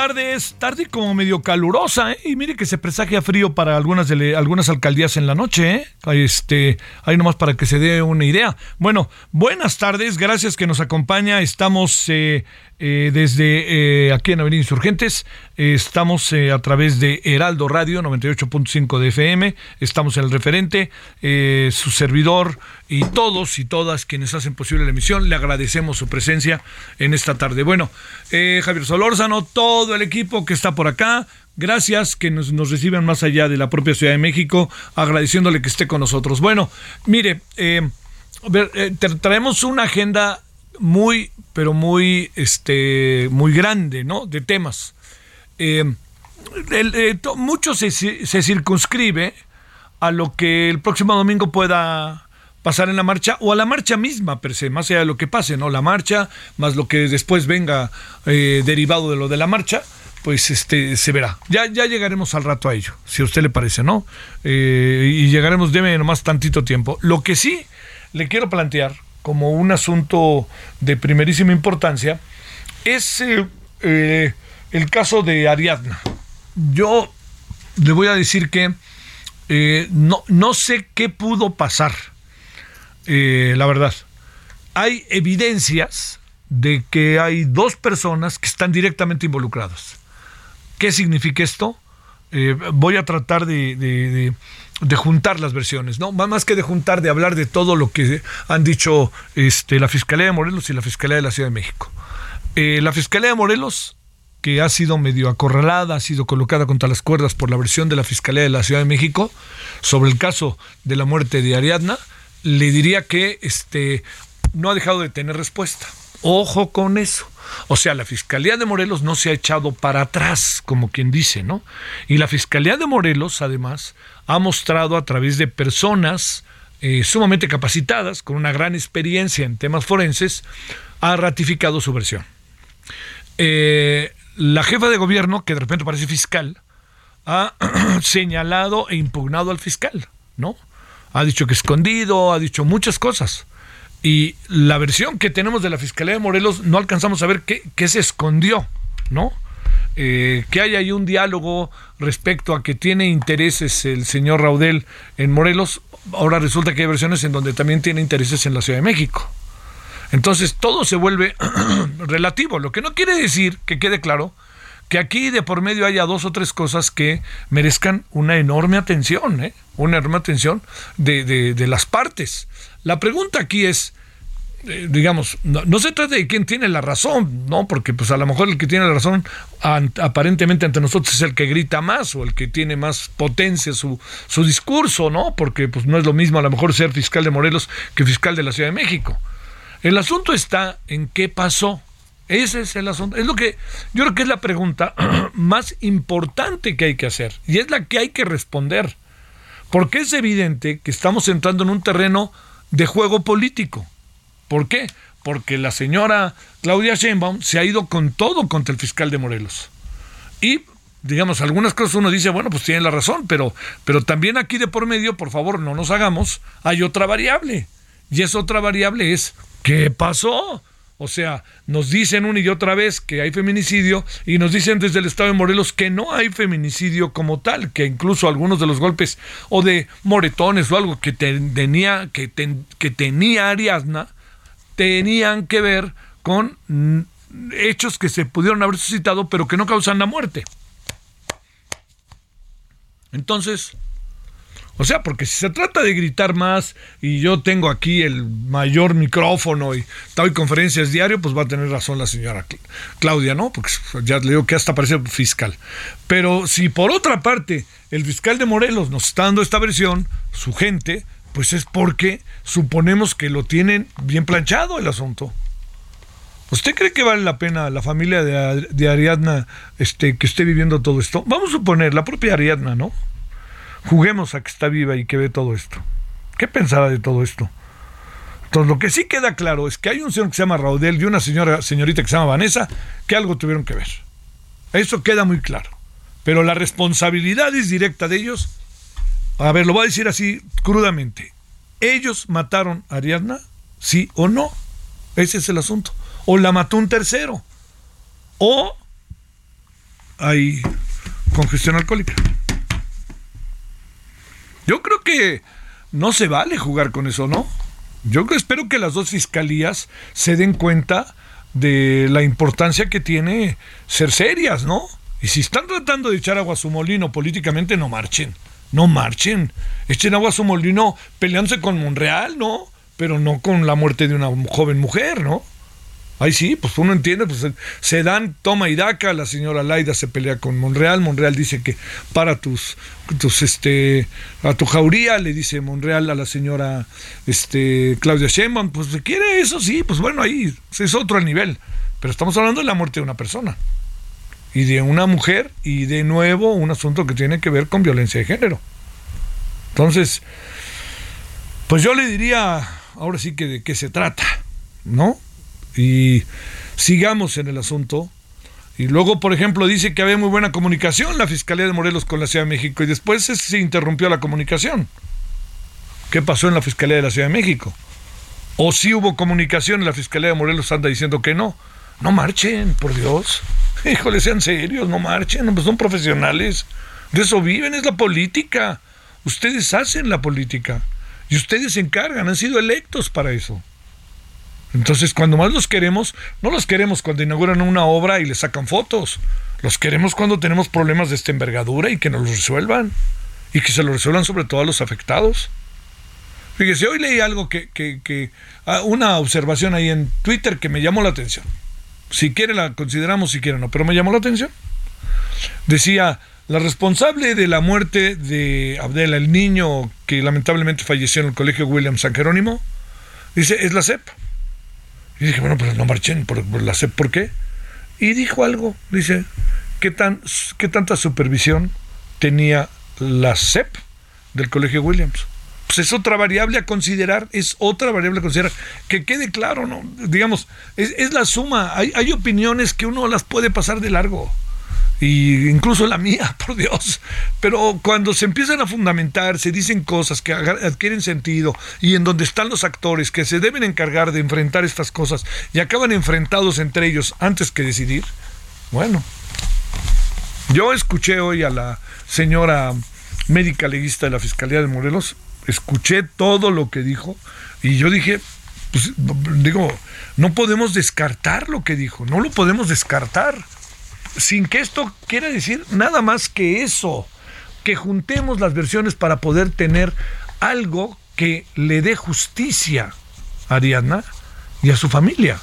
Buenas tardes, tarde como medio calurosa, ¿eh? y mire que se presagia frío para algunas de algunas alcaldías en la noche, ¿eh? este, ahí nomás para que se dé una idea. Bueno, buenas tardes, gracias que nos acompaña, estamos eh, eh, desde eh, aquí en Avenida Insurgentes. Eh, estamos a través de Heraldo Radio 98.5 de FM. Estamos en el referente, su servidor y todos y todas quienes hacen posible la emisión. Le agradecemos su presencia en esta tarde. Bueno, Javier Solórzano, todo el equipo que está por acá. Gracias que nos, reciban más allá de la propia Ciudad de México, agradeciéndole que esté con nosotros. Bueno, mire, traemos una agenda muy, pero muy, este, muy grande, ¿no? De temas. Eh, eh, mucho se, se, circunscribe a lo que el próximo domingo pueda pasar en la marcha o a la marcha misma per se, más allá de lo que pase, ¿no? La marcha, más lo que después venga eh, derivado de lo de la marcha, pues este se verá. Ya, ya llegaremos al rato a ello, si a usted le parece, ¿no? y llegaremos, deme nomás tantito tiempo. Lo que sí le quiero plantear como un asunto de primerísima importancia es eh, eh, el caso de Ariadna. Yo le voy a decir que eh, no, no sé qué pudo pasar, la verdad. Hay evidencias de que hay dos personas que están directamente involucradas. ¿Qué significa esto? voy a tratar de de juntar las versiones, ¿no? Más que de juntar, de hablar de todo lo que han dicho este, la Fiscalía de Morelos y la Fiscalía de la Ciudad de México. Eh, la Fiscalía de Morelos, que ha sido medio acorralada, ha sido colocada contra las cuerdas por la versión de la Fiscalía de la Ciudad de México sobre el caso de la muerte de Ariadna, le diría que este, no ha dejado de tener respuesta. Ojo con eso. O sea, la Fiscalía de Morelos no se ha echado para atrás, como quien dice, ¿no? Y la Fiscalía de Morelos, además, ha mostrado a través de personas eh, sumamente capacitadas, con una gran experiencia en temas forenses, ha ratificado su versión. Eh, la jefa de gobierno, que de repente parece fiscal, ha señalado e impugnado al fiscal, ¿no? Ha dicho que escondido, ha dicho muchas cosas. Y la versión que tenemos de la Fiscalía de Morelos no alcanzamos a ver qué, qué se escondió, ¿no? Eh, que hay ahí un diálogo respecto a que tiene intereses el señor Raudel en Morelos. Ahora resulta que hay versiones en donde también tiene intereses en la Ciudad de México. Entonces todo se vuelve relativo, lo que no quiere decir, que quede claro, que aquí de por medio haya dos o tres cosas que merezcan una enorme atención, ¿eh? una enorme atención de, de las partes. La pregunta aquí es, eh, digamos, no, se trata de quién tiene la razón, ¿no? Porque pues a lo mejor el que tiene la razón aparentemente ante nosotros es el que grita más o el que tiene más potencia su, su discurso, ¿no? Porque pues no es lo mismo a lo mejor ser fiscal de Morelos que fiscal de la Ciudad de México. El asunto está en qué pasó. Ese es el asunto. Es lo que yo creo que es la pregunta más importante que hay que hacer y es la que hay que responder. Porque es evidente que estamos entrando en un terreno de juego político. ¿Por qué? Porque la señora Claudia Sheinbaum se ha ido con todo contra el fiscal de Morelos. Y digamos, algunas cosas uno dice, bueno, pues tiene la razón, pero, pero también aquí de por medio, por favor, no nos hagamos, hay otra variable. Y esa otra variable es, ¿qué pasó? O sea, nos dicen una y otra vez que hay feminicidio y nos dicen desde el estado de Morelos que no hay feminicidio como tal, que incluso algunos de los golpes o de moretones o algo que tenía que, que tenía Ariadna tenían que ver con hechos que se pudieron haber suscitado pero que no causan la muerte. Entonces, o sea, porque si se trata de gritar más y yo tengo aquí el mayor micrófono y doy conferencias diario, pues va a tener razón la señora Claudia, ¿no? Porque ya le digo que hasta parece fiscal. Pero si por otra parte el fiscal de Morelos nos está dando esta versión, su gente, pues es porque suponemos que lo tienen bien planchado el asunto. ¿Usted cree que vale la pena la familia de, de Ariadna este, que esté viviendo todo esto? Vamos a suponer, la propia Ariadna, ¿no? Juguemos a que está viva y que ve todo esto. ¿Qué pensaba de todo esto? Entonces, lo que sí queda claro es que hay un señor que se llama Raudel y una señora, señorita que se llama Vanessa que algo tuvieron que ver. Eso queda muy claro. Pero la responsabilidad es directa de ellos. A ver, lo voy a decir así crudamente. ¿Ellos mataron a Ariadna? ¿Sí o no? Ese es el asunto. O la mató un tercero. O hay congestión alcohólica. Yo creo que no se vale jugar con eso, ¿no? Yo espero que las dos fiscalías se den cuenta de la importancia que tiene ser serias, ¿no? Y si están tratando de echar agua a su molino políticamente, no marchen. No marchen. Echen agua a su molino peleándose con Monreal, ¿no? Pero no con la muerte de una joven mujer, ¿no? Ahí sí, pues uno entiende, pues se dan toma y daca, la señora Laida se pelea con Monreal, Monreal dice que para tus, tus este, a tu jauría, le dice Monreal a la señora este, Claudia Sheinbaum, pues si quiere eso sí, pues bueno, ahí es otro nivel, pero estamos hablando de la muerte de una persona y de una mujer y de nuevo un asunto que tiene que ver con violencia de género. Entonces, pues yo le diría, ahora sí que de qué se trata, ¿no? y sigamos en el asunto. Y luego, por ejemplo, dice que había muy buena comunicación la Fiscalía de Morelos con la Ciudad de México y después se interrumpió la comunicación. ¿Qué pasó en la Fiscalía de la Ciudad de México? O si hubo comunicación en la Fiscalía de Morelos anda diciendo que no. No marchen, por Dios. Híjole, sean serios, no marchen, son profesionales. De eso viven, es la política. Ustedes hacen la política. Y ustedes se encargan, han sido electos para eso. Entonces, cuando más los queremos, no los queremos cuando inauguran una obra y le sacan fotos. Los queremos cuando tenemos problemas de esta envergadura y que nos los resuelvan. Y que se lo resuelvan sobre todo a los afectados. Fíjese, hoy leí algo que, que, que ah, una observación ahí en Twitter que me llamó la atención. Si quiere la consideramos, si quiere no, pero me llamó la atención. Decía, la responsable de la muerte de Abdela, el niño que lamentablemente falleció en el colegio William San Jerónimo, dice, es la CEP. Y dije, bueno, pues no marchen por, la CEP, ¿por qué? Y dijo algo, dice, ¿qué, tan, ¿qué tanta supervisión tenía la CEP del Colegio Williams? Pues es otra variable a considerar, es otra variable a considerar. Que quede claro, ¿no? Digamos, es, la suma. Hay, hay opiniones que uno las puede pasar de largo y incluso la mía, por Dios. Pero cuando se empiezan a fundamentar, se dicen cosas que adquieren sentido y en donde están los actores que se deben encargar de enfrentar estas cosas y acaban enfrentados entre ellos antes que decidir, bueno. Yo escuché hoy a la señora médica leguista de la Fiscalía de Morelos, escuché todo lo que dijo y yo dije, pues digo, no podemos descartar lo que dijo, no lo podemos descartar sin que esto quiera decir nada más que eso, que juntemos las versiones para poder tener algo que le dé justicia a Ariadna y a su familia.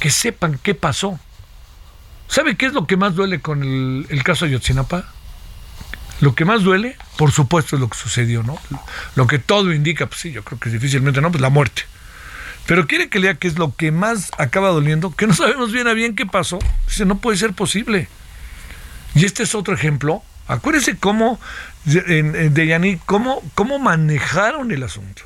Que sepan qué pasó. ¿Sabe qué es lo que más duele con el, el caso de Yotzinapa? Lo que más duele, por supuesto, es lo que sucedió, ¿no? Lo que todo indica, pues sí, yo creo que difícilmente no, pues la muerte. Pero quiere que lea qué es lo que más acaba doliendo, que no sabemos bien a bien qué pasó. Dice, no puede ser posible. Y este es otro ejemplo. Acuérdese cómo, Yanni, cómo, cómo manejaron el asunto.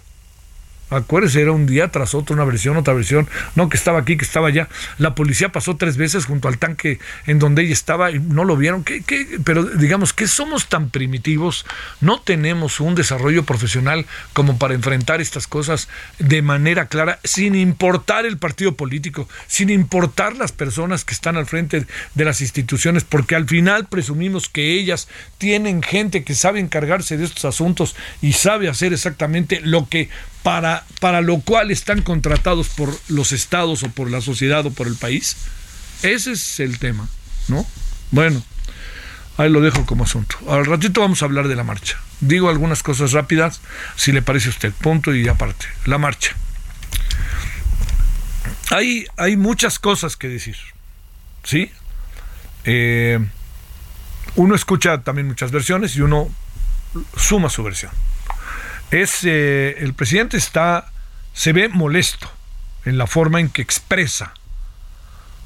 Acuérdese, era un día tras otro, una versión, otra versión. No, que estaba aquí, que estaba allá. La policía pasó tres veces junto al tanque en donde ella estaba y no lo vieron. ¿Qué, qué? Pero digamos que somos tan primitivos, no tenemos un desarrollo profesional como para enfrentar estas cosas de manera clara, sin importar el partido político, sin importar las personas que están al frente de las instituciones, porque al final presumimos que ellas tienen gente que sabe encargarse de estos asuntos y sabe hacer exactamente lo que para, para lo cual están contratados por los estados o por la sociedad o por el país. Ese es el tema, ¿no? Bueno, ahí lo dejo como asunto. Al ratito vamos a hablar de la marcha. Digo algunas cosas rápidas, si le parece a usted. Punto y aparte. La marcha. Hay, hay muchas cosas que decir. ¿Sí? Eh, uno escucha también muchas versiones y uno suma su versión es eh, el presidente está se ve molesto en la forma en que expresa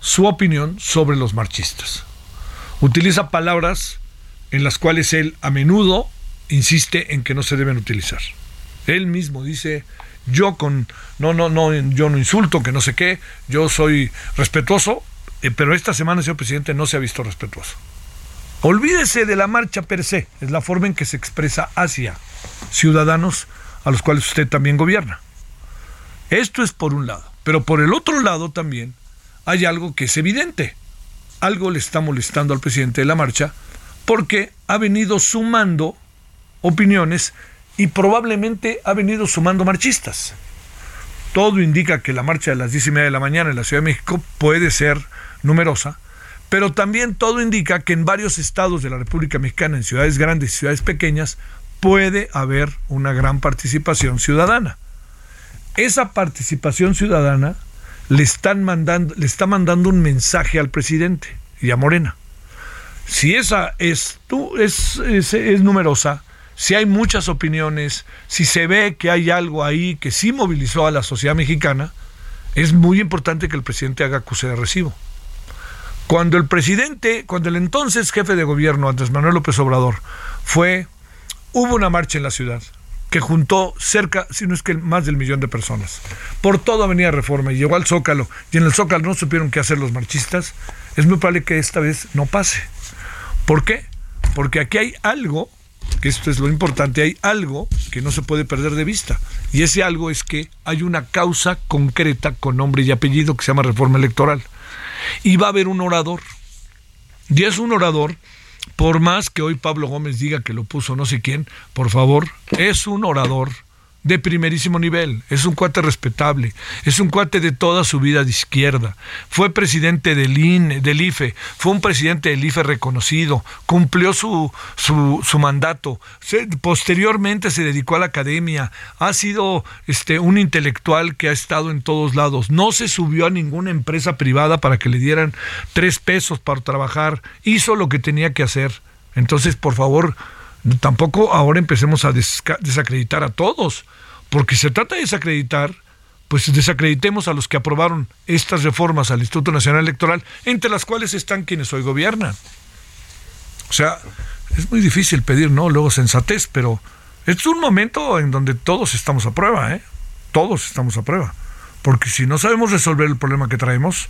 su opinión sobre los marchistas. Utiliza palabras en las cuales él a menudo insiste en que no se deben utilizar. Él mismo dice, yo con no no no yo no insulto, que no sé qué, yo soy respetuoso, eh, pero esta semana señor presidente no se ha visto respetuoso. Olvídese de la marcha per se, es la forma en que se expresa hacia ciudadanos a los cuales usted también gobierna. Esto es por un lado, pero por el otro lado también hay algo que es evidente. Algo le está molestando al presidente de la marcha porque ha venido sumando opiniones y probablemente ha venido sumando marchistas. Todo indica que la marcha de las diez y media de la mañana en la Ciudad de México puede ser numerosa, pero también todo indica que en varios estados de la República Mexicana, en ciudades grandes y ciudades pequeñas, puede haber una gran participación ciudadana. Esa participación ciudadana le, están mandando, le está mandando un mensaje al presidente y a Morena. Si esa es, numerosa, si hay muchas opiniones, si se ve que hay algo ahí que sí movilizó a la sociedad mexicana, es muy importante que el presidente haga acuse de recibo. Cuando el presidente, cuando el entonces jefe de gobierno, Andrés Manuel López Obrador, fue, hubo una marcha en la ciudad que juntó cerca, si no es que más del millón de personas, por toda Avenida Reforma y llegó al Zócalo, y en el Zócalo no supieron qué hacer los marchistas, es muy probable que esta vez no pase. ¿Por qué? Porque aquí hay algo, que esto es lo importante, hay algo que no se puede perder de vista, y ese algo es que hay una causa concreta con nombre y apellido que se llama reforma electoral y va a haber un orador. Y es un orador, por más que hoy Pablo Gómez diga que lo puso no sé quién, por favor, es un orador de primerísimo nivel, es un cuate respetable, es un cuate de toda su vida de izquierda, fue presidente del INE, del IFE, fue un presidente del IFE reconocido, cumplió su, su, su mandato, posteriormente se dedicó a la academia, ha sido este, un intelectual que ha estado en todos lados, no se subió a ninguna empresa privada para que le dieran tres pesos para trabajar, hizo lo que tenía que hacer. Entonces, por favor, tampoco ahora empecemos a desacreditar a todos, porque se trata de desacreditar, pues desacreditemos a los que aprobaron estas reformas al Instituto Nacional Electoral, entre las cuales están quienes hoy gobiernan. O sea, es muy difícil pedir, ¿no? Luego sensatez, pero es un momento en donde todos estamos a prueba, ¿eh? Todos estamos a prueba. Porque si no sabemos resolver el problema que traemos,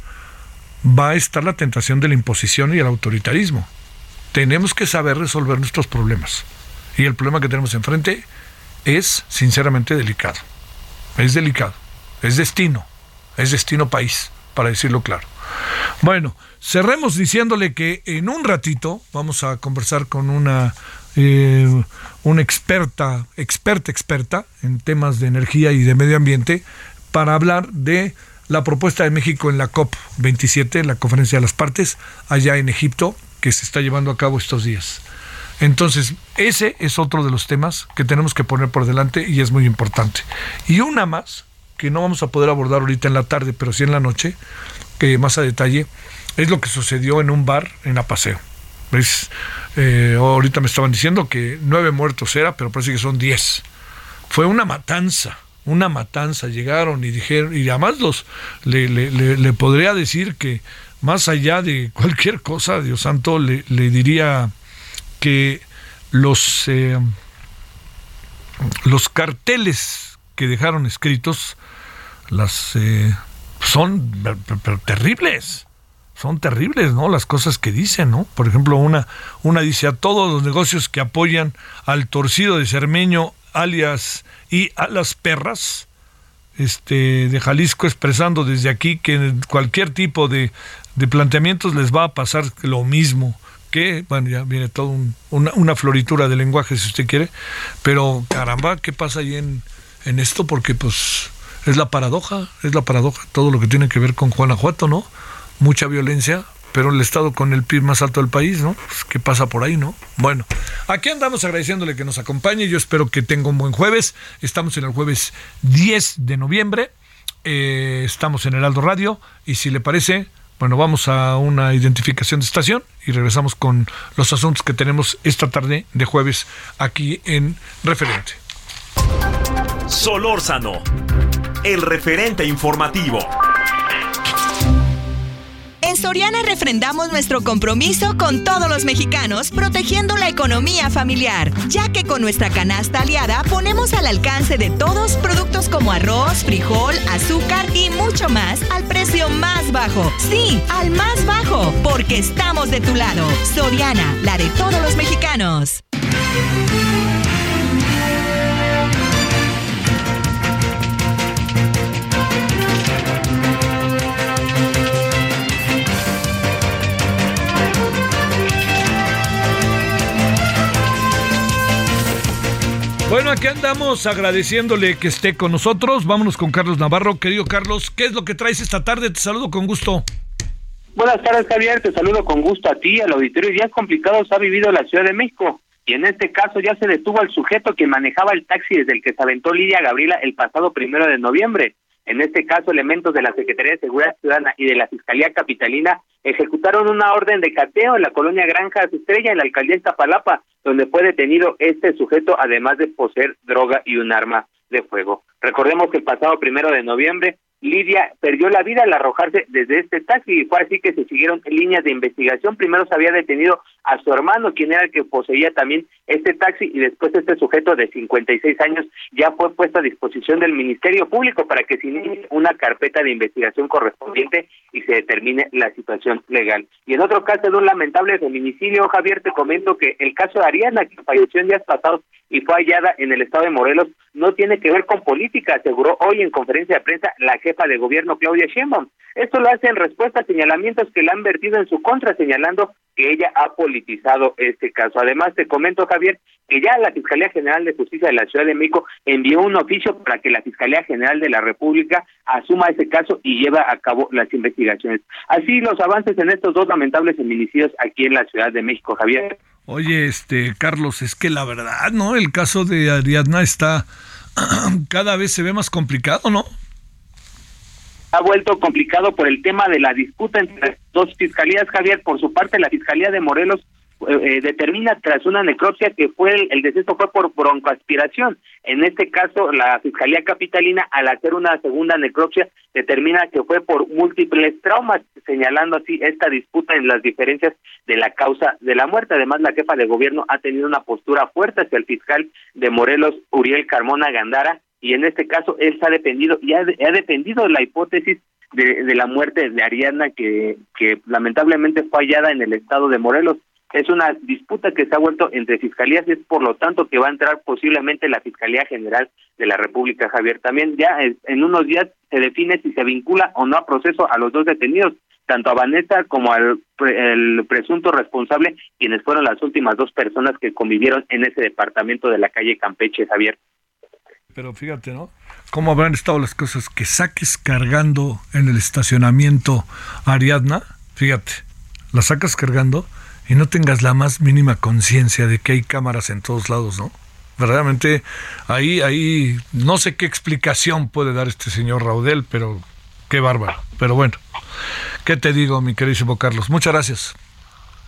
va a estar la tentación de la imposición y el autoritarismo tenemos que saber resolver nuestros problemas. Y el problema que tenemos enfrente es sinceramente delicado. Es delicado. Es destino. Es destino país, para decirlo claro. Bueno, cerremos diciéndole que en un ratito vamos a conversar con una, eh, una experta, experta, experta en temas de energía y de medio ambiente para hablar de la propuesta de México en la COP27, la conferencia de las partes, allá en Egipto, que se está llevando a cabo estos días. Entonces, ese es otro de los temas que tenemos que poner por delante y es muy importante. Y una más, que no vamos a poder abordar ahorita en la tarde, pero sí en la noche, que más a detalle, es lo que sucedió en un bar en Apaseo. ¿Ves? Eh, ahorita me estaban diciendo que nueve muertos era, pero parece que son diez. Fue una matanza, una matanza. Llegaron y dijeron, y además los, le, le podría decir que más allá de cualquier cosa, Dios santo, le, diría que los, eh, los carteles que dejaron escritos, las eh, son terribles. Son terribles, ¿no? Las cosas que dicen, ¿no? Por ejemplo, una, una dice a todos los negocios que apoyan al torcido de Cermeño, alias y a las perras, este, de Jalisco, expresando desde aquí que cualquier tipo de, de planteamientos les va a pasar lo mismo que, bueno, ya viene todo una, una, floritura de lenguaje si usted quiere, pero caramba, ¿qué pasa ahí en, en esto? Porque pues es la paradoja, es la paradoja, todo lo que tiene que ver con Guanajuato, ¿no? Mucha violencia, pero el Estado con el PIB más alto del país, ¿no? Pues, ¿Qué pasa por ahí, no? Bueno, aquí andamos agradeciéndole que nos acompañe, yo espero que tenga un buen jueves, estamos en el jueves 10 de noviembre, eh, estamos en el Aldo Radio, y si le parece, bueno, vamos a una identificación de estación y regresamos con los asuntos que tenemos esta tarde de jueves aquí en Referente. Solórzano, el referente informativo. En Soriana refrendamos nuestro compromiso con todos los mexicanos, protegiendo la economía familiar, ya que con nuestra canasta aliada ponemos al alcance de todos productos como arroz, frijol, azúcar y mucho más al precio más bajo. Sí, al más bajo, porque estamos de tu lado. Soriana, la de todos los mexicanos. Aquí andamos agradeciéndole que esté con nosotros. Vámonos con Carlos Navarro. Querido Carlos, ¿qué es lo que traes esta tarde? Te saludo con gusto. Buenas tardes, Javier. Te saludo con gusto a ti, al auditorio. Días complicados ha vivido la Ciudad de México. Y en este caso ya se detuvo al sujeto que manejaba el taxi desde el que se aventó Lidia Gabriela el pasado primero de noviembre. En este caso, elementos de la Secretaría de Seguridad Ciudadana y de la Fiscalía Capitalina ejecutaron una orden de cateo en la colonia Granjas Estrella, en la alcaldía Iztapalapa, donde fue detenido este sujeto, además de poseer droga y un arma de fuego. Recordemos que el pasado primero de noviembre Lidia perdió la vida al arrojarse desde este taxi y fue así que se siguieron líneas de investigación. Primero se había detenido a su hermano, quien era el que poseía también este taxi, y después este sujeto de 56 años ya fue puesto a disposición del Ministerio Público para que se inicie una carpeta de investigación correspondiente y se determine la situación legal. Y en otro caso de un lamentable feminicidio, Javier, te comento que el caso de Ariana, que falleció en días pasados y fue hallada en el estado de Morelos, no tiene que ver con política, aseguró hoy en conferencia de prensa la jefa de gobierno Claudia Sheinbaum. Esto lo hace en respuesta a señalamientos que le han vertido en su contra, señalando que ella ha politizado este caso. Además, te comento, Javier, que ya la Fiscalía General de Justicia de la Ciudad de México envió un oficio para que la Fiscalía General de la República asuma ese caso y lleva a cabo las investigaciones. Así los avances en estos dos lamentables feminicidios aquí en la Ciudad de México, Javier. Oye, este Carlos, es que la verdad, ¿no? El caso de Ariadna está cada vez se ve más complicado, ¿no? Ha vuelto complicado por el tema de la disputa entre las dos fiscalías, Javier. Por su parte, la Fiscalía de Morelos eh, eh, determina tras una necropsia que fue el, deceso fue por broncoaspiración. En este caso, la Fiscalía Capitalina, al hacer una segunda necropsia, determina que fue por múltiples traumas, señalando así esta disputa en las diferencias de la causa de la muerte. Además, la jefa de gobierno ha tenido una postura fuerte hacia el fiscal de Morelos, Uriel Carmona Gandara, y en este caso él ha dependido y ha, ha dependido de la hipótesis de, la muerte de Ariana que, que lamentablemente fue hallada en el estado de Morelos es una disputa que se ha vuelto entre fiscalías, es por lo tanto que va a entrar posiblemente la Fiscalía General de la República, Javier. También ya en unos días se define si se vincula o no a proceso a los dos detenidos, tanto a Vanessa como al el presunto responsable, quienes fueron las últimas dos personas que convivieron en ese departamento de la calle Campeche, Javier. Pero fíjate, ¿no? ¿Cómo habrán estado las cosas? Que saques cargando en el estacionamiento Ariadna, fíjate, la sacas cargando y no tengas la más mínima conciencia de que hay cámaras en todos lados, ¿no? Verdaderamente, ahí, ahí, no sé qué explicación puede dar este señor Raudel, pero qué bárbaro. Pero bueno, ¿qué te digo, mi queridísimo Carlos? Muchas gracias.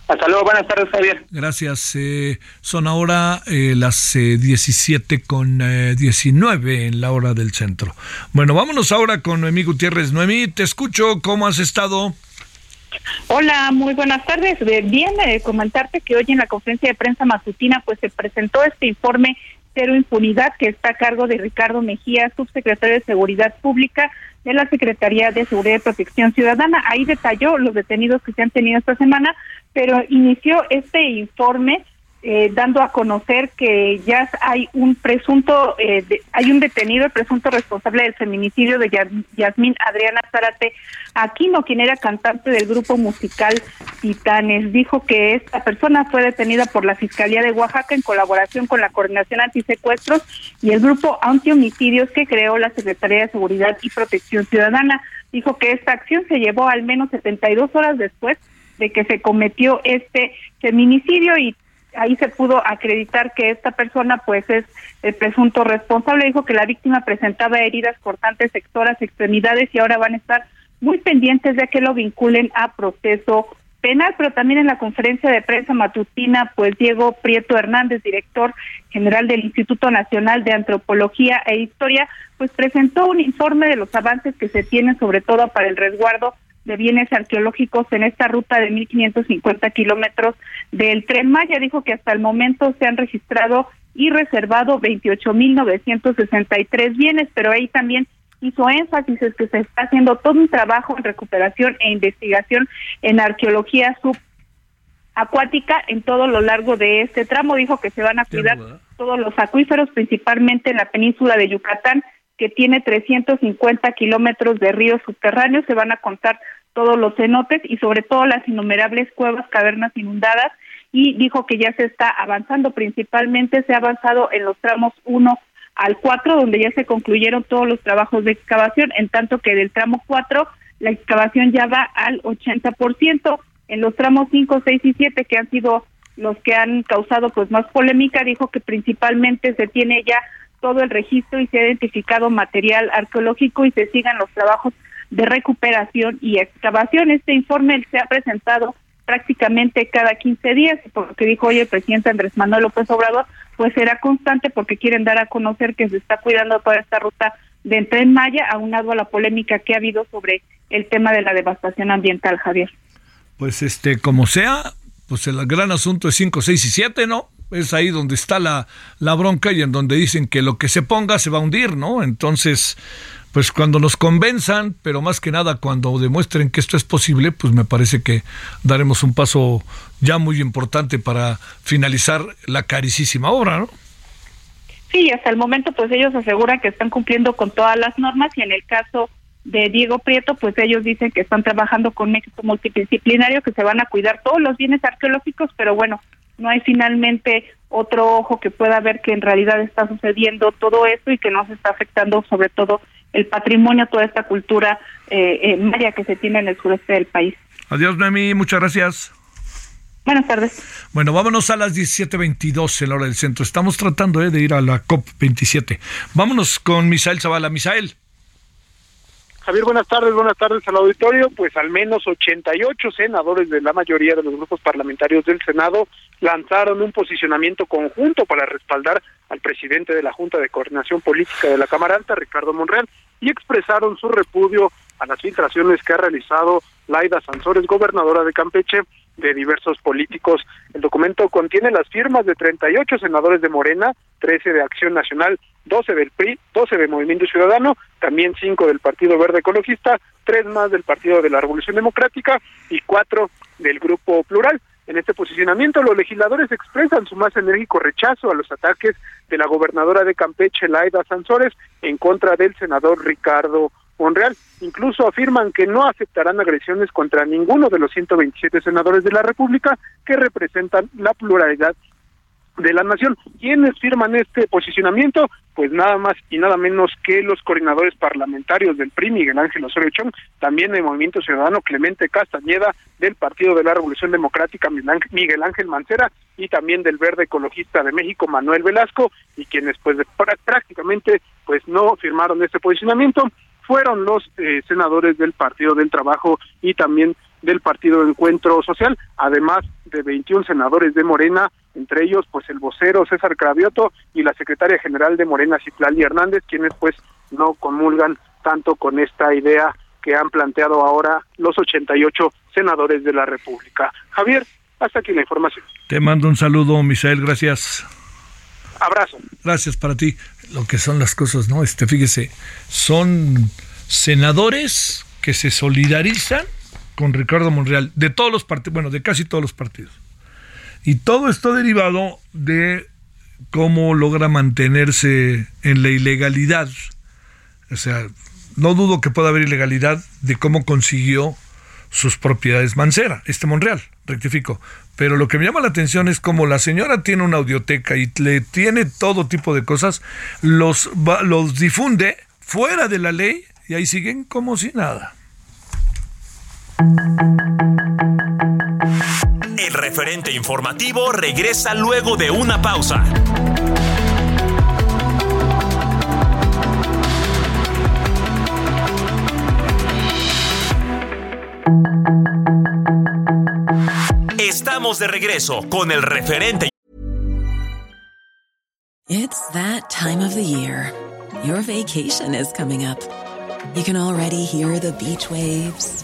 Hasta luego, buenas tardes, Javier. Gracias. Eh, son ahora eh, las eh, 17 con 19 eh, en la hora del centro. Bueno, vámonos ahora con Noemí Gutiérrez. Noemí, te escucho, ¿cómo has estado? Hola, muy buenas tardes. Bien, eh, comentarte que hoy en la conferencia de prensa matutina pues se presentó este informe Cero Impunidad, que está a cargo de Ricardo Mejía, subsecretario de Seguridad Pública de la Secretaría de Seguridad y Protección Ciudadana. Ahí detalló los detenidos que se han tenido esta semana, pero inició este informe eh, dando a conocer que ya hay un presunto, eh, hay un detenido, el presunto responsable del feminicidio de Yasmín Adriana Zárate Aquino, quien era cantante del grupo musical Titanes. Dijo que esta persona fue detenida por la Fiscalía de Oaxaca en colaboración con la Coordinación Antisecuestros y el grupo Antihomicidios que creó la Secretaría de Seguridad y Protección Ciudadana. Dijo que esta acción se llevó al menos 72 horas después de que se cometió este feminicidio y ahí se pudo acreditar que esta persona pues es el presunto responsable. Dijo que la víctima presentaba heridas cortantes, sectoras, extremidades y ahora van a estar muy pendientes de que lo vinculen a proceso penal, pero también en la conferencia de prensa matutina, pues Diego Prieto Hernández, director general del Instituto Nacional de Antropología e Historia, pues presentó un informe de los avances que se tienen sobre todo para el resguardo de bienes arqueológicos en esta ruta de 1.550 kilómetros del Tren Maya. Dijo que hasta el momento se han registrado y reservado 28.963 bienes, pero ahí también hizo énfasis es que se está haciendo todo un trabajo en recuperación e investigación en arqueología subacuática en todo lo largo de este tramo. Dijo que se van a cuidar todos los acuíferos, principalmente en la península de Yucatán, que tiene 350 kilómetros de ríos subterráneos. Se van a contar todos los cenotes y sobre todo las innumerables cuevas, cavernas inundadas y dijo que ya se está avanzando, principalmente se ha avanzado en los tramos 1 al 4, donde ya se concluyeron todos los trabajos de excavación, en tanto que del tramo 4 la excavación ya va al 80%, en los tramos 5, 6 y 7 que han sido los que han causado pues más polémica, dijo que principalmente se tiene ya todo el registro y se ha identificado material arqueológico y se sigan los trabajos de recuperación y excavación. Este informe se ha presentado prácticamente cada 15 días, porque dijo hoy el presidente Andrés Manuel López Obrador, pues será constante porque quieren dar a conocer que se está cuidando toda esta ruta de Tren Maya, aunado a la polémica que ha habido sobre el tema de la devastación ambiental, Javier. Pues este, como sea, pues el gran asunto es 5, 6 y 7, ¿no? Es ahí donde está la, la bronca y en donde dicen que lo que se ponga se va a hundir, ¿no? Entonces, pues cuando nos convenzan, pero más que nada cuando demuestren que esto es posible, pues me parece que daremos un paso ya muy importante para finalizar la caricísima obra, ¿no? Sí, hasta el momento pues ellos aseguran que están cumpliendo con todas las normas y en el caso de Diego Prieto, pues ellos dicen que están trabajando con un equipo multidisciplinario, que se van a cuidar todos los bienes arqueológicos, pero bueno, no hay finalmente otro ojo que pueda ver que en realidad está sucediendo todo esto y que no se está afectando sobre todo el patrimonio, toda esta cultura eh, eh, maya que se tiene en el sureste del país. Adiós, Noemí, muchas gracias. Buenas tardes. Bueno, vámonos a las 17.22 en la hora del centro. Estamos tratando eh, de ir a la COP27. Vámonos con Misael Zavala. Misael. Javier, buenas tardes, buenas tardes al auditorio. Pues al menos 88 senadores de la mayoría de los grupos parlamentarios del Senado lanzaron un posicionamiento conjunto para respaldar al presidente de la Junta de Coordinación Política de la Cámara Alta, Ricardo Monreal, y expresaron su repudio a las filtraciones que ha realizado Laida Sansores, gobernadora de Campeche, de diversos políticos. El documento contiene las firmas de 38 senadores de Morena, 13 de Acción Nacional, 12 del PRI, 12 de Movimiento Ciudadano, también 5 del Partido Verde Ecologista, 3 más del Partido de la Revolución Democrática y 4 del Grupo Plural. En este posicionamiento, los legisladores expresan su más enérgico rechazo a los ataques de la gobernadora de Campeche, Laida Sansores, en contra del senador Ricardo Monreal. Incluso afirman que no aceptarán agresiones contra ninguno de los 127 senadores de la República que representan la pluralidad de la nación. ¿Quiénes firman este posicionamiento? Pues nada más y nada menos que los coordinadores parlamentarios del PRI, Miguel Ángel Osorio Chong, también del Movimiento Ciudadano Clemente Castañeda, del Partido de la Revolución Democrática Miguel Ángel Mancera y también del Verde Ecologista de México Manuel Velasco y quienes pues prácticamente pues no firmaron este posicionamiento fueron los eh, senadores del Partido del Trabajo y también del Partido de Encuentro Social, además de 21 senadores de Morena, entre ellos pues el vocero César Cravioto y la secretaria general de Morena Citlali Hernández, quienes pues no comulgan tanto con esta idea que han planteado ahora los 88 senadores de la República. Javier, hasta aquí la información. Te mando un saludo, Misael, gracias. Abrazo. Gracias para ti. Lo que son las cosas, ¿no? Este, fíjese, son senadores que se solidarizan con Ricardo Monreal, de todos los partidos, bueno, de casi todos los partidos. Y todo esto derivado de cómo logra mantenerse en la ilegalidad. O sea, no dudo que pueda haber ilegalidad de cómo consiguió sus propiedades Mancera, este Monreal, rectifico. Pero lo que me llama la atención es como la señora tiene una audioteca y le tiene todo tipo de cosas, los, los difunde fuera de la ley y ahí siguen como si nada. El referente informativo regresa luego de una pausa. Estamos de regreso con el referente. It's that time of the year. Your vacation is coming up. You can already hear the beach waves,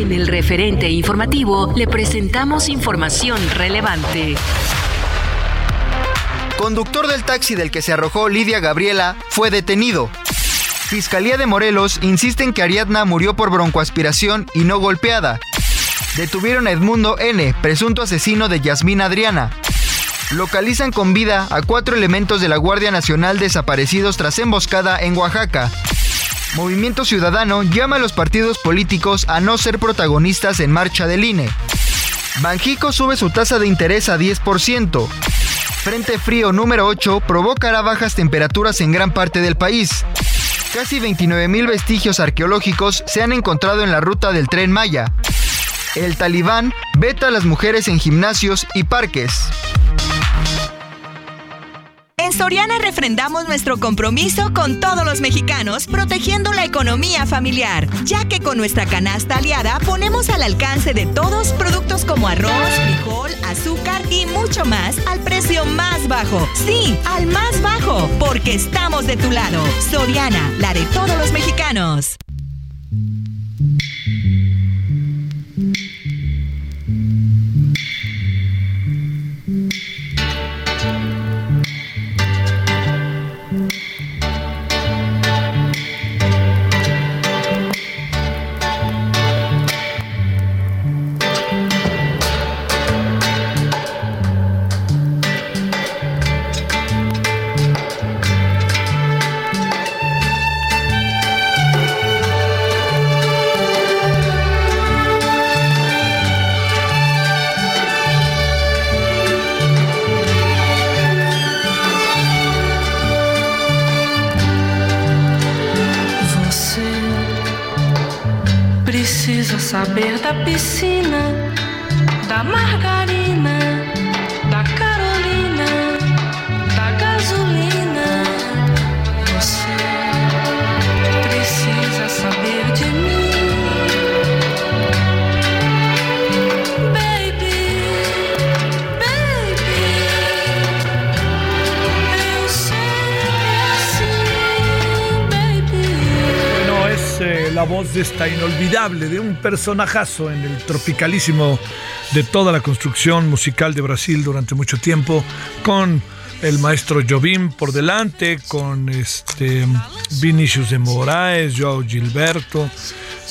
En el referente informativo le presentamos información relevante. Conductor del taxi del que se arrojó Lidia Gabriela fue detenido. Fiscalía de Morelos insiste en que Ariadna murió por broncoaspiración y no golpeada. Detuvieron a Edmundo N., presunto asesino de Yasmín Adriana. Localizan con vida a cuatro elementos de la Guardia Nacional desaparecidos tras emboscada en Oaxaca. Movimiento Ciudadano llama a los partidos políticos a no ser protagonistas en marcha del INE. Banjico sube su tasa de interés a 10%. Frente frío número 8 provocará bajas temperaturas en gran parte del país. Casi 29.000 vestigios arqueológicos se han encontrado en la ruta del tren Maya. El talibán veta a las mujeres en gimnasios y parques. En Soriana refrendamos nuestro compromiso con todos los mexicanos, protegiendo la economía familiar, ya que con nuestra canasta aliada ponemos al alcance de todos productos como arroz, frijol, azúcar y mucho más al precio más bajo. Sí, al más bajo, porque estamos de tu lado. Soriana, la de todos los mexicanos. Esta inolvidable, de un personajazo en el tropicalísimo de toda la construcción musical de Brasil durante mucho tiempo, con el maestro Jobim por delante, con este Vinicius de Moraes, Joao Gilberto,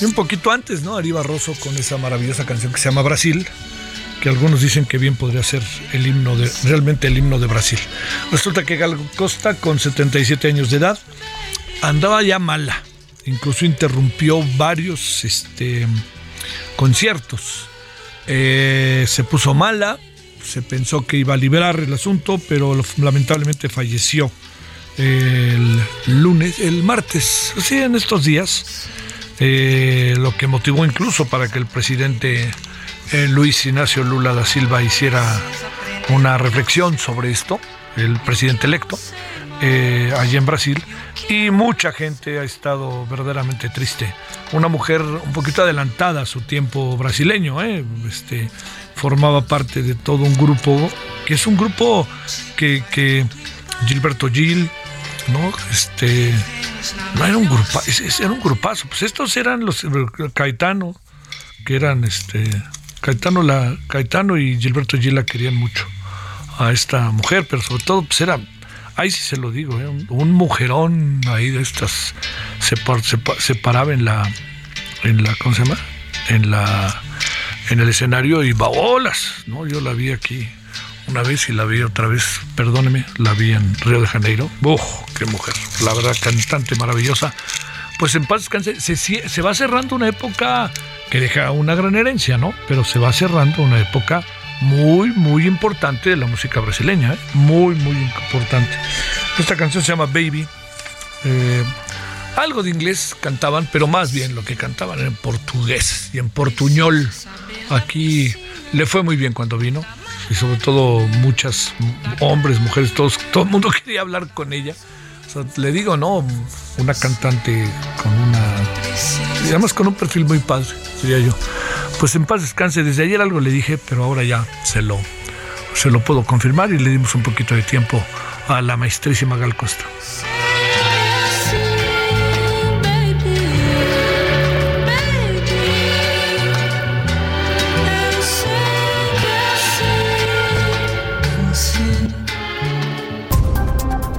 y un poquito antes, ¿no? Ari Barroso con esa maravillosa canción que se llama Brasil, que algunos dicen que bien podría ser el himno de, realmente el himno de Brasil. Resulta que Gal Costa, con 77 años de edad, andaba ya mala. Incluso interrumpió varios este, conciertos. Eh, se puso mala, se pensó que iba a liberar el asunto, pero lamentablemente falleció el lunes, el martes, sí, en estos días, eh, lo que motivó incluso para que el presidente eh, Luis Ignacio Lula da Silva hiciera una reflexión sobre esto, el presidente electo, eh, allí en Brasil, y mucha gente ha estado verdaderamente triste. Una mujer un poquito adelantada a su tiempo brasileño, ¿eh? este, formaba parte de todo un grupo, que es un grupo que, que Gilberto Gil, ¿no? Este, no era un grupo, era un grupazo, pues estos eran los Caetano, que eran este Caetano la Caetano y Gilberto Gil la querían mucho a esta mujer, pero sobre todo pues era ahí sí se lo digo, ¿eh? un, mujerón ahí de estas se, par- se, se paraba en la en la ¿cómo se llama? en la en el escenario y babolas, ¿no? Yo la vi aquí una vez y la vi otra vez, perdóneme, la vi en Río de Janeiro. ¡Uf! ¡Qué mujer! La verdad, cantante maravillosa. Pues en paz descanse, se va cerrando una época que deja una gran herencia, ¿no? Pero se va cerrando una época muy, muy importante de la música brasileña, ¿eh? Muy, muy importante. Esta canción se llama Baby. Eh, algo de inglés cantaban, pero más bien lo que cantaban era en portugués y en portuñol. Aquí le fue muy bien cuando vino y sobre todo muchas hombres, mujeres, todos, todo el mundo quería hablar con ella. O sea, le digo, no, una cantante con una, además con un perfil muy padre, diría yo. Pues en paz descanse. Desde ayer algo le dije, pero ahora ya se lo, se lo puedo confirmar y le dimos un poquito de tiempo a la maestrísima Gal Costa.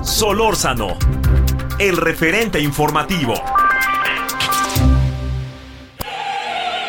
Solórzano, el referente informativo.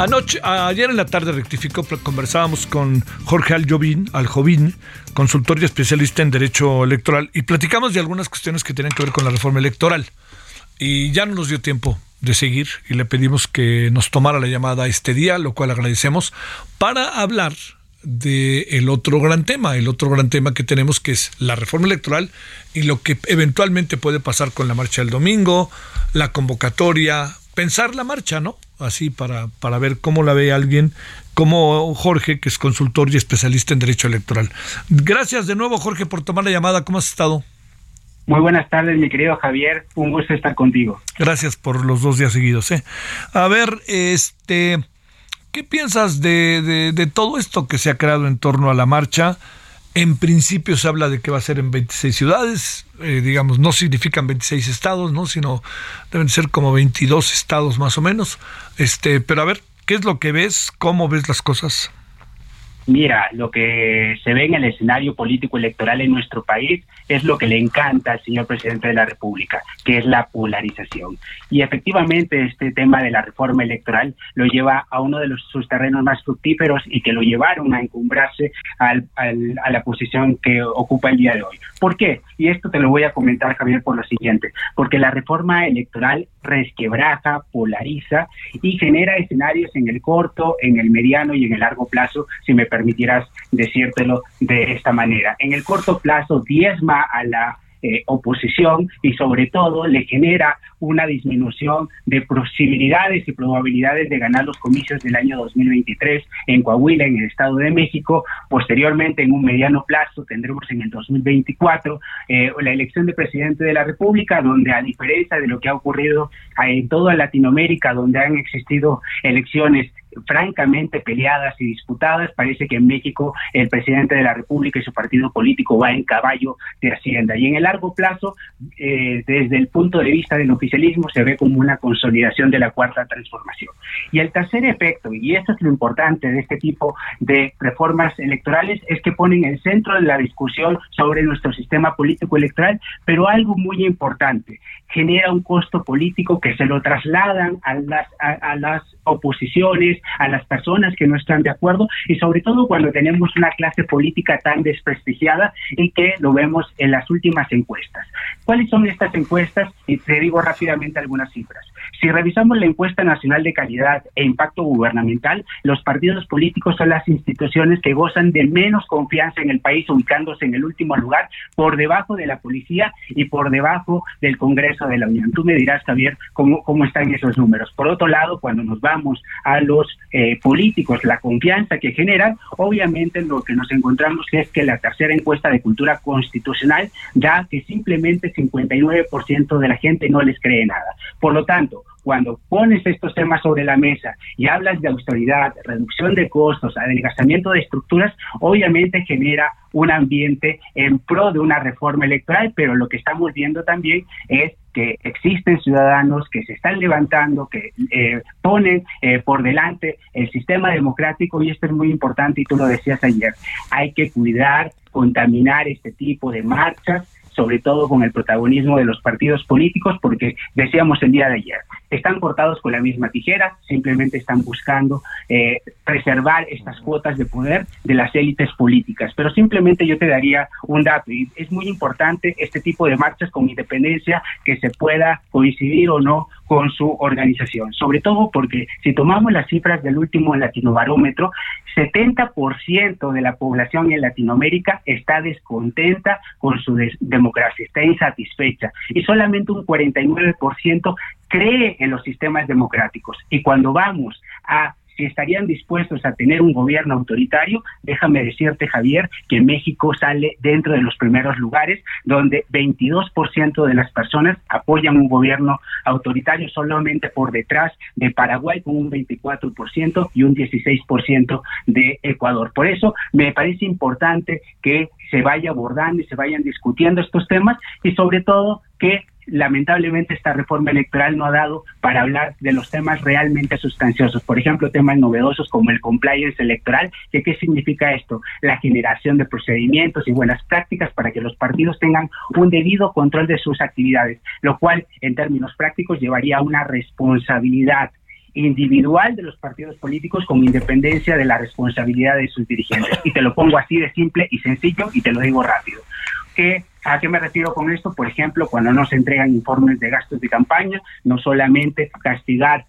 Anoche, ayer en la tarde rectificó, conversábamos con Jorge Aljovín, Aljovín, consultor y especialista en derecho electoral, y platicamos de algunas cuestiones que tienen que ver con la reforma electoral. Y ya no nos dio tiempo de seguir y le pedimos que nos tomara la llamada este día, lo cual agradecemos, para hablar de el otro gran tema, el otro gran tema que tenemos que es la reforma electoral y lo que eventualmente puede pasar con la marcha del domingo, la convocatoria, pensar la marcha, ¿no? Así para, para ver cómo la ve alguien como Jorge, que es consultor y especialista en derecho electoral. Gracias de nuevo, Jorge, por tomar la llamada. ¿Cómo has estado? Muy buenas tardes, mi querido Javier. Un gusto estar contigo. Gracias por los dos días seguidos. ¿eh? A ver, este, ¿qué piensas de, de- de todo esto que se ha creado en torno a la marcha? En principio se habla de que va a ser en 26 ciudades, eh, digamos, no significan 26 estados, ¿no? Sino deben ser como 22 estados más o menos. Este, pero a ver, ¿qué es lo que ves? ¿Cómo ves las cosas? Mira, lo que se ve en el escenario político electoral en nuestro país es lo que le encanta al señor presidente de la República, que es la polarización. Y efectivamente este tema de la reforma electoral lo lleva a uno de los, sus terrenos más fructíferos y que lo llevaron a encumbrarse al- a la posición que ocupa el día de hoy. ¿Por qué? Y esto te lo voy a comentar, Javier, por lo siguiente. Porque la reforma electoral resquebraja, polariza y genera escenarios en el corto, en el mediano y en el largo plazo, si me permitieras decírtelo de esta manera. En el corto plazo diezma a la eh, oposición y sobre todo le genera una disminución de posibilidades y probabilidades de ganar los comicios del año 2023 en Coahuila, en el Estado de México. Posteriormente, en un mediano plazo, tendremos en el 2024 eh, la elección de presidente de la República, donde a diferencia de lo que ha ocurrido eh, en toda Latinoamérica, donde han existido elecciones francamente peleadas y disputadas. Parece que en México el presidente de la República y su partido político va en caballo de Hacienda. Y en el largo plazo, eh, desde el punto de vista del oficialismo, se ve como una consolidación de la cuarta transformación. Y el tercer efecto, y esto es lo importante de este tipo de reformas electorales, es que ponen el centro de la discusión sobre nuestro sistema político electoral, pero algo muy importante, genera un costo político que se lo trasladan a las, a las oposiciones, a las personas que no están de acuerdo y sobre todo cuando tenemos una clase política tan desprestigiada y que lo vemos en las últimas encuestas. ¿Cuáles son estas encuestas? Y te digo rápidamente algunas cifras. Si revisamos la encuesta nacional de calidad e impacto gubernamental, los partidos políticos son las instituciones que gozan de menos confianza en el país, ubicándose en el último lugar, por debajo de la policía y por debajo del Congreso de la Unión. Tú me dirás, Javier, cómo, cómo están esos números. Por otro lado, cuando nos vamos a los eh, políticos, la confianza que generan, obviamente lo que nos encontramos es que la tercera encuesta de cultura constitucional da que simplemente 59% de la gente no les cree nada. Por lo tanto, cuando pones estos temas sobre la mesa y hablas de autoridad, reducción de costos, adelgazamiento de estructuras, obviamente genera un ambiente en pro de una reforma electoral, pero lo que estamos viendo también es que existen ciudadanos que se están levantando, que eh, ponen eh, por delante el sistema democrático y esto es muy importante y tú lo decías ayer, hay que cuidar, contaminar este tipo de marchas sobre todo con el protagonismo de los partidos políticos, porque decíamos el día de ayer, están cortados con la misma tijera, simplemente están buscando eh, preservar estas cuotas de poder de las élites políticas. Pero simplemente yo te daría un dato, y es muy importante este tipo de marchas con independencia que se pueda coincidir o no con su organización, sobre todo porque si tomamos las cifras del último Latinobarómetro, 70% de la población en Latinoamérica está descontenta con su democracia, está insatisfecha y solamente un 49% cree en los sistemas democráticos. Y cuando vamos a si estarían dispuestos a tener un gobierno autoritario, déjame decirte, Javier, que México sale dentro de los primeros lugares, donde 22% de las personas apoyan un gobierno autoritario solamente por detrás de Paraguay con un 24% y un 16% de Ecuador. Por eso me parece importante que se vaya abordando y se vayan discutiendo estos temas y sobre todo que lamentablemente esta reforma electoral no ha dado para hablar de los temas realmente sustanciosos. Por ejemplo, temas novedosos como el compliance electoral. ¿Qué, ¿Qué significa esto? La generación de procedimientos y buenas prácticas para que los partidos tengan un debido control de sus actividades, lo cual en términos prácticos llevaría a una responsabilidad individual de los partidos políticos con independencia de la responsabilidad de sus dirigentes. Y te lo pongo así de simple y sencillo y te lo digo rápido. Que ¿A qué me refiero con esto? Por ejemplo, cuando no se entregan informes de gastos de campaña, no solamente castigar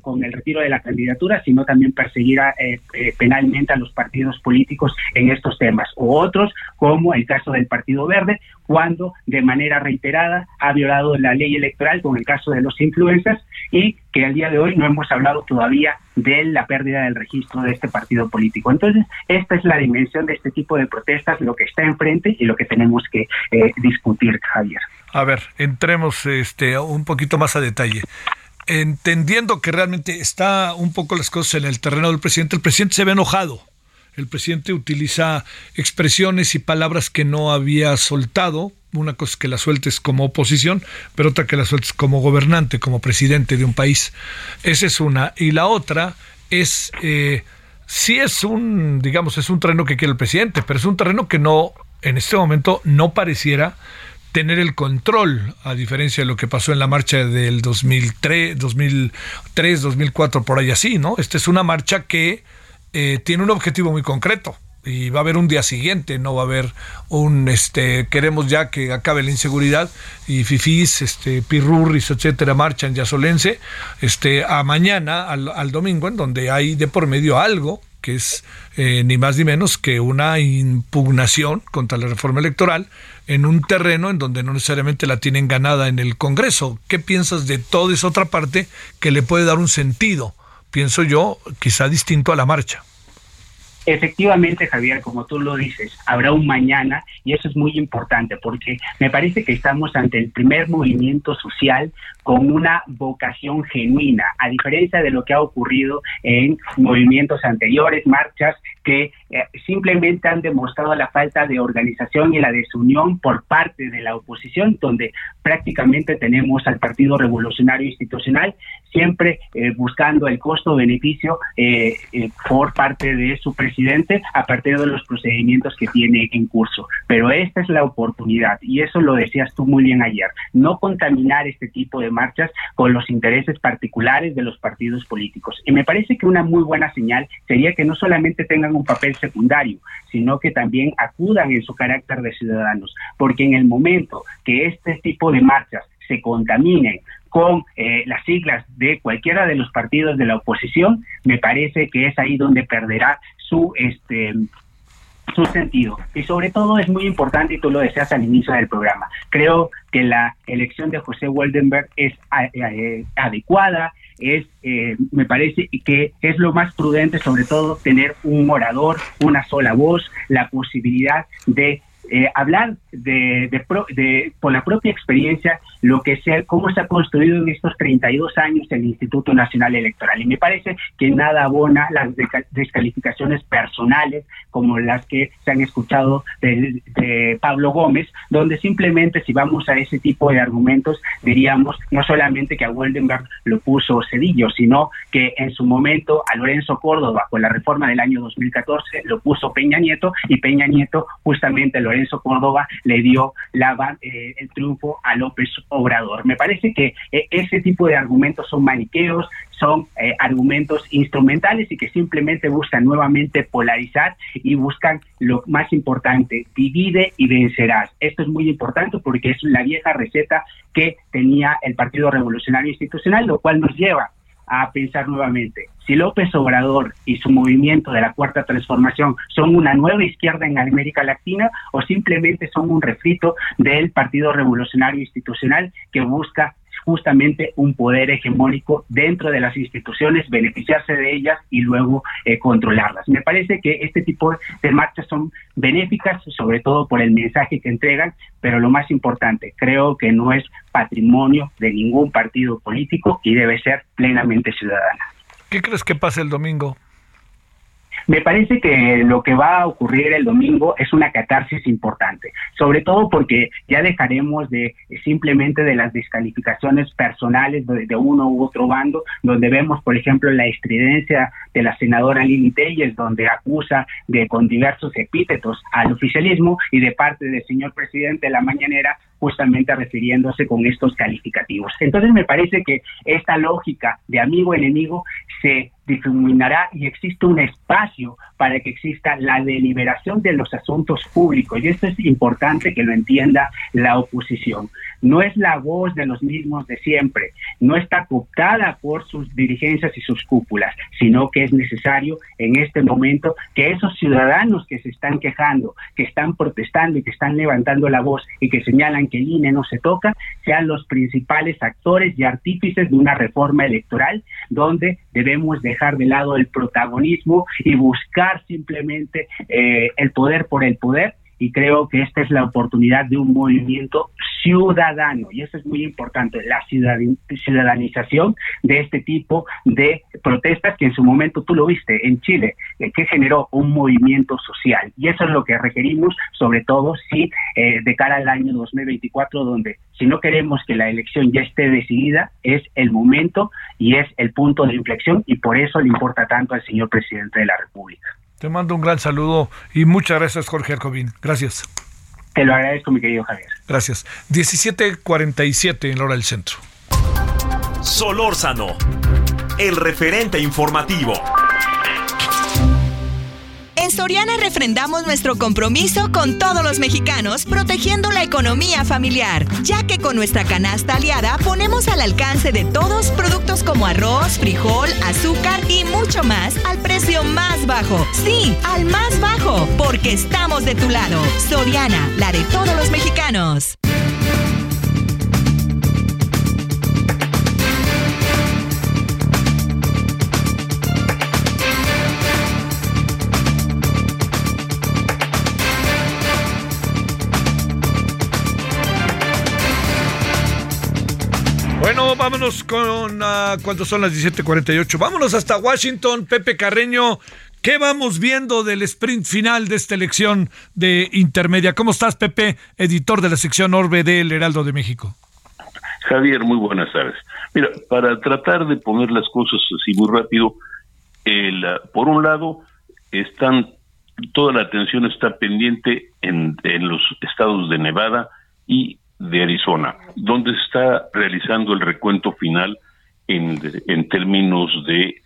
con el retiro de la candidatura, sino también perseguir eh, eh, penalmente a los partidos políticos en estos temas. O otros, como el caso del Partido Verde, cuando de manera reiterada ha violado la ley electoral, con el caso de los influencers, y que al día de hoy no hemos hablado todavía de la pérdida del registro de este partido político. Entonces, esta es la dimensión de este tipo de protestas, lo que está enfrente y lo que tenemos que eh, discutir, Javier. A ver, entremos este, un poquito más a detalle entendiendo que realmente está un poco las cosas en el terreno del presidente, el presidente se ve enojado. El presidente utiliza expresiones y palabras que no había soltado. Una cosa es que la sueltes como oposición, pero otra que la sueltes como gobernante, como presidente de un país. Esa es una. Y la otra es, eh, sí es un, digamos, es un terreno que quiere el presidente, pero es un terreno que no, en este momento, no pareciera tener el control, a diferencia de lo que pasó en la marcha del 2003, 2003 2004, por ahí así, ¿no? Esta es una marcha que eh, tiene un objetivo muy concreto y va a haber un día siguiente, no va a haber un, este, queremos ya que acabe la inseguridad y fifís, este, pirurris, etcétera, marchan ya solense, este, a mañana, al, al domingo, en donde hay de por medio algo que es eh, ni más ni menos que una impugnación contra la reforma electoral en un terreno en donde no necesariamente la tienen ganada en el Congreso. ¿Qué piensas de toda esa otra parte que le puede dar un sentido, pienso yo, quizá distinto a la marcha? Efectivamente, Javier, como tú lo dices, habrá un mañana y eso es muy importante porque me parece que estamos ante el primer movimiento social con una vocación genuina, a diferencia de lo que ha ocurrido en movimientos anteriores, marchas que eh, simplemente han demostrado la falta de organización y la desunión por parte de la oposición, donde prácticamente tenemos al Partido Revolucionario Institucional siempre eh, buscando el costo-beneficio eh, por parte de su presidente a partir de los procedimientos que tiene en curso. Pero esta es la oportunidad, y eso lo decías tú muy bien ayer, no contaminar este tipo de marchas con los intereses particulares de los partidos políticos. Y me parece que una muy buena señal sería que no solamente tengan un papel secundario, sino que también acudan en su carácter de ciudadanos, porque en el momento que este tipo de marchas se contaminen con eh, las siglas de cualquiera de los partidos de la oposición, me parece que es ahí donde perderá su este su sentido. Y sobre todo es muy importante, y tú lo deseas al inicio del programa, creo que la elección de José Waldenberg es eh, adecuada, es, eh, me parece que es lo más prudente, sobre todo, tener un orador, una sola voz, la posibilidad de eh, hablar de, de, por la propia experiencia lo que sea, cómo se ha construido en estos 32 años el Instituto Nacional Electoral. Y me parece que nada abona las descalificaciones personales como las que se han escuchado de, de, Pablo Gómez, donde simplemente si vamos a ese tipo de argumentos diríamos no solamente que a Weldenberg lo puso Cedillo, sino que en su momento a Lorenzo Córdoba con la reforma del año 2014 lo puso Peña Nieto y Peña Nieto justamente lo Lorenzo Córdoba le dio la, eh, el triunfo a López Obrador. Me parece que eh, ese tipo de argumentos son maniqueos, son eh, argumentos instrumentales y que simplemente buscan nuevamente polarizar y buscan lo más importante, divide y vencerás. Esto es muy importante porque es la vieja receta que tenía el Partido Revolucionario Institucional, lo cual nos lleva a pensar nuevamente. Si López Obrador y su movimiento de la Cuarta Transformación son una nueva izquierda en América Latina o simplemente son un refrito del Partido Revolucionario Institucional que busca justamente un poder hegemónico dentro de las instituciones, beneficiarse de ellas y luego eh, controlarlas. Me parece que este tipo de marchas son benéficas, sobre todo por el mensaje que entregan, pero lo más importante, creo que no es patrimonio de ningún partido político y debe ser plenamente ciudadana. ¿Qué crees que pase el domingo? Me parece que lo que va a ocurrir el domingo es una catarsis importante, sobre todo porque ya dejaremos de simplemente de las descalificaciones personales de, uno u otro bando, donde vemos, por ejemplo, la estridencia de la senadora Lili Telles, donde acusa de con diversos epítetos al oficialismo y de parte del señor presidente de la mañanera justamente refiriéndose con estos calificativos. Entonces me parece que esta lógica de amigo-enemigo se difuminará y existe un espacio para que exista la deliberación de los asuntos públicos. Y esto es importante que lo entienda la oposición. No es la voz de los mismos de siempre, no está cooptada por sus dirigencias y sus cúpulas, sino que es necesario en este momento que esos ciudadanos que se están quejando, que están protestando y que están levantando la voz y que señalan que el INE no se toca, sean los principales actores y artífices de una reforma electoral donde debemos dejar de lado el protagonismo y buscar simplemente eh, el poder por el poder y creo que esta es la oportunidad de un movimiento ciudadano y eso es muy importante, la ciudadanización de este tipo de protestas que en su momento tú lo viste en Chile, eh, que generó un movimiento social y eso es lo que requerimos, sobre todo si eh, de cara al año 2024, donde si no queremos que la elección ya esté decidida, es el momento y es el punto de inflexión y por eso le importa tanto al señor presidente de la República. Te mando un gran saludo y muchas gracias, Jorge Arcobín. Gracias. Te lo agradezco, mi querido Javier. Gracias. 17:47 en la hora del centro. Solórzano, el referente informativo. En Soriana refrendamos nuestro compromiso con todos los mexicanos, protegiendo la economía familiar, ya que con nuestra canasta aliada ponemos al alcance de todos productos como arroz, frijol, azúcar y mucho más al precio más bajo. Sí, al más bajo, porque estamos de tu lado. Soriana, la de todos los mexicanos. Vámonos con uh, cuánto son las 17:48. Vámonos hasta Washington, Pepe Carreño. ¿Qué vamos viendo del sprint final de esta elección de intermedia? ¿Cómo estás, Pepe, editor de la sección Orbe del Heraldo de México? Javier, muy buenas tardes. Mira, para tratar de poner las cosas así muy rápido, el, por un lado, están toda la atención está pendiente en, en los estados de Nevada y de Arizona, donde se está realizando el recuento final en, en términos de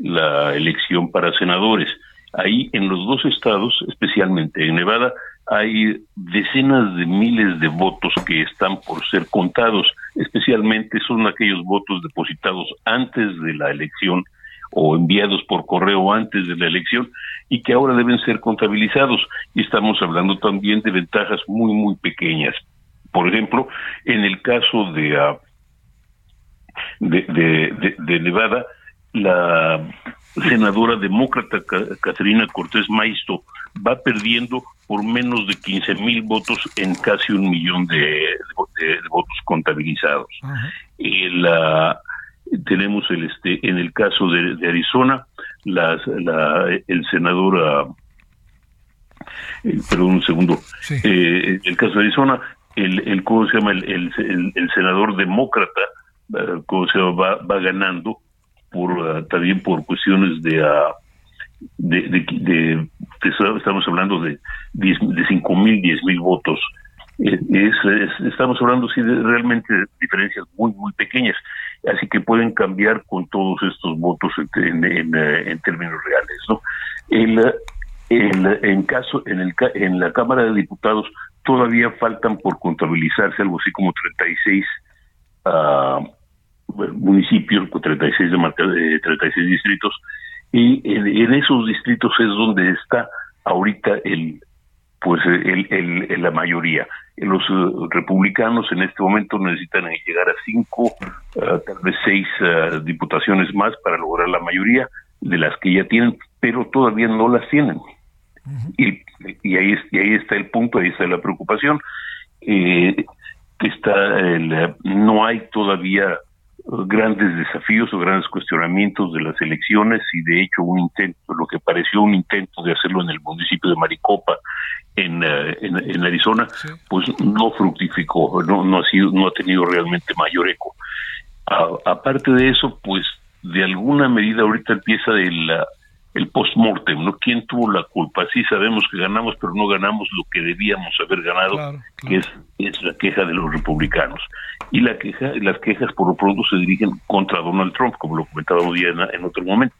la elección para senadores. Ahí en los dos estados, especialmente en Nevada, hay decenas de miles de votos que están por ser contados, especialmente son aquellos votos depositados antes de la elección o enviados por correo antes de la elección y que ahora deben ser contabilizados. Y estamos hablando también de ventajas muy, muy pequeñas. Por ejemplo, en el caso de, uh, de, de, de, Nevada, la senadora demócrata Caterina Cortés Maisto va perdiendo por menos de 15 mil votos en casi un millón de, votos contabilizados. Y la, tenemos el este en el caso de, Arizona la, el senador eh, perdón un segundo eh, el caso de Arizona el, el cómo se llama el, el, senador demócrata eh, cómo se va, va ganando por uh, también por cuestiones de, uh, de, de, de, estamos hablando de de cinco mil diez mil votos. Es, estamos hablando sí de realmente diferencias muy muy pequeñas. Así que pueden cambiar con todos estos votos en, en, en términos reales no el, el, en caso en el en la cámara de diputados todavía faltan por contabilizarse algo así como 36 uh, municipios, 36 de 36 distritos, y en, esos distritos es donde está ahorita el pues el, la mayoría. Los eh, republicanos en este momento necesitan llegar a cinco, eh, tal vez seis eh, diputaciones más para lograr la mayoría de las que ya tienen, pero todavía no las tienen. Y, y, ahí, y ahí está el punto, ahí está la preocupación. está el, no hay todavía grandes desafíos o grandes cuestionamientos de las elecciones y de hecho un intento, lo que pareció un intento de hacerlo en el municipio de Maricopa en, eh, en, Arizona, pues no fructificó, no, no ha sido, no ha tenido realmente mayor eco. aparte de eso, pues de alguna medida ahorita empieza el, el post-mortem, ¿no? ¿Quién tuvo la culpa? Sí sabemos que ganamos, pero no ganamos lo que debíamos haber ganado, que es, es la queja de los republicanos. Y la queja, las quejas por lo pronto se dirigen contra Donald Trump, como lo comentábamos ya en, otro momento.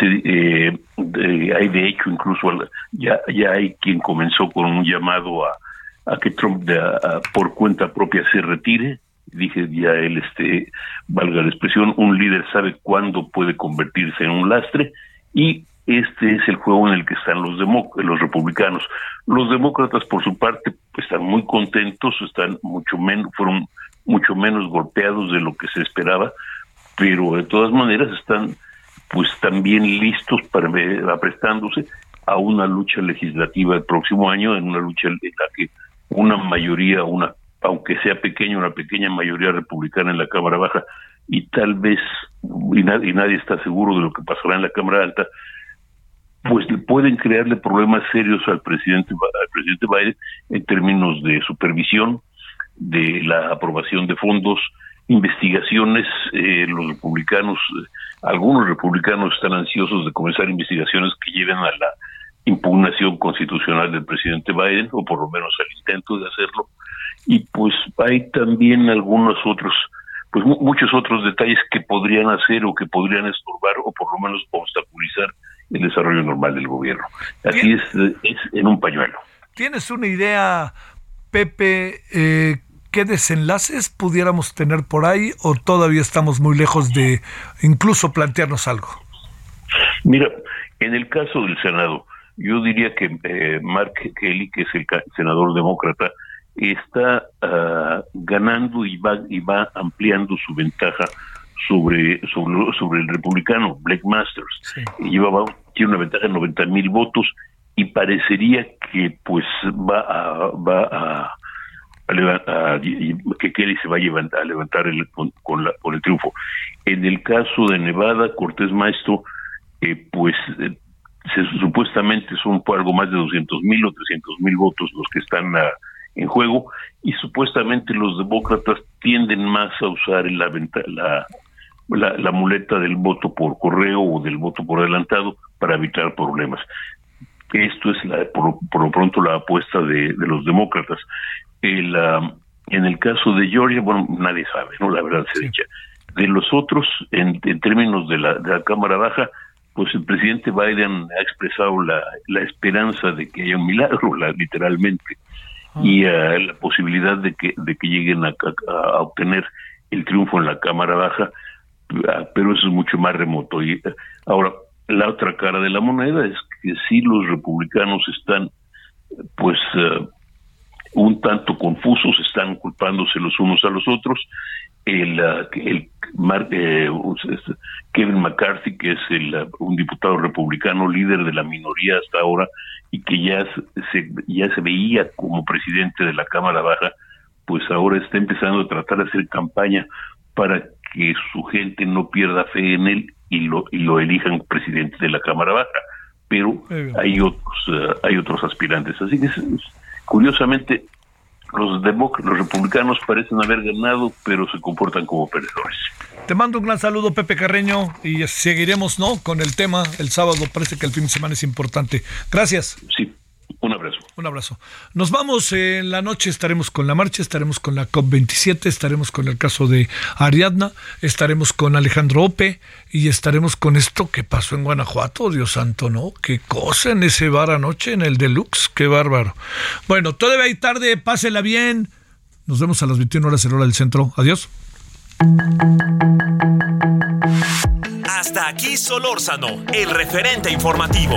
Eh, hay de hecho incluso ya, ya hay quien comenzó con un llamado a, a que Trump por cuenta propia se retire, dije ya él este valga la expresión un líder sabe cuándo puede convertirse en un lastre y este es el juego en el que están los los republicanos. Los demócratas, por su parte, están muy contentos, están mucho menos, fueron mucho menos golpeados de lo que se esperaba, pero de todas maneras están, pues, también listos para aprestándose a una lucha legislativa el próximo año, en una lucha en la que una mayoría, una aunque sea pequeña, una pequeña mayoría republicana en la Cámara Baja y tal vez, y, nadie, está seguro de lo que pasará en la Cámara Alta, pues pueden crearle problemas serios al presidente, al presidente Biden en términos de supervisión, de la aprobación de fondos, investigaciones, eh, los republicanos, algunos republicanos están ansiosos de comenzar investigaciones que lleven a la impugnación constitucional del presidente Biden, o por lo menos al intento de hacerlo, y pues hay también algunos otros pues muchos otros detalles que podrían hacer o que podrían estorbar o por lo menos obstaculizar el desarrollo normal del gobierno. Así es, es en un pañuelo. ¿Tienes una idea, Pepe, eh, qué desenlaces pudiéramos tener por ahí o todavía estamos muy lejos de incluso plantearnos algo? Mira, en el caso del Senado, yo diría que eh, Mark Kelly, que es el senador demócrata, está uh, ganando y va y va ampliando su ventaja sobre sobre, sobre el republicano Blake Masters llevaba tiene una ventaja de 90 mil votos y parecería que pues va a va a, que Kelly se va a levantar, a levantar el, con, la, con el triunfo. En el caso de Nevada, Cortés Maestro, eh, pues eh, supuestamente son por algo más de 200 mil o 300 mil votos los que están ah, en juego y supuestamente los demócratas tienden más a usar la, la, la, muleta del voto por correo o del voto por adelantado para evitar problemas. Esto es la, por, lo pronto la apuesta de, los demócratas. El, ah, en el caso de Georgia, bueno, nadie sabe, ¿no? La verdad se dicha. De los otros, en, en términos de la, de la Cámara Baja, pues el presidente Biden ha expresado la, la esperanza de que haya un milagro, la, literalmente. Y uh, la posibilidad de que, de que lleguen a, a, obtener el triunfo en la Cámara Baja, uh, pero eso es mucho más remoto. Y uh, ahora, la otra cara de la moneda es que si los republicanos están, pues, un tanto confusos, están culpándose los unos a los otros, el, el eh, Kevin McCarthy, que es el, un diputado republicano líder de la minoría hasta ahora y que ya se, ya se veía como presidente de la Cámara Baja, pues ahora está empezando a tratar de hacer campaña para que su gente no pierda fe en él y lo, y lo elijan presidente de la Cámara Baja. Pero hay otros, eh, hay otros aspirantes. Así que curiosamente los, los republicanos parecen haber ganado, pero se comportan como perdedores. Te mando un gran saludo, Pepe Carreño, y seguiremos ¿no? con el tema. El sábado parece que el fin de semana es importante. Gracias. Sí, un abrazo. Un abrazo. Nos vamos en la noche, estaremos con la marcha, estaremos con la COP27, estaremos con el caso de Ariadna, estaremos con Alejandro Ope y estaremos con esto que pasó en Guanajuato, Dios santo, ¿no? Qué cosa en ese bar anoche, en el Deluxe, qué bárbaro. Bueno, todavía hay tarde, pásela bien. Nos vemos a las 21 horas en hora del centro. Adiós. Hasta aquí Solórzano, el referente informativo.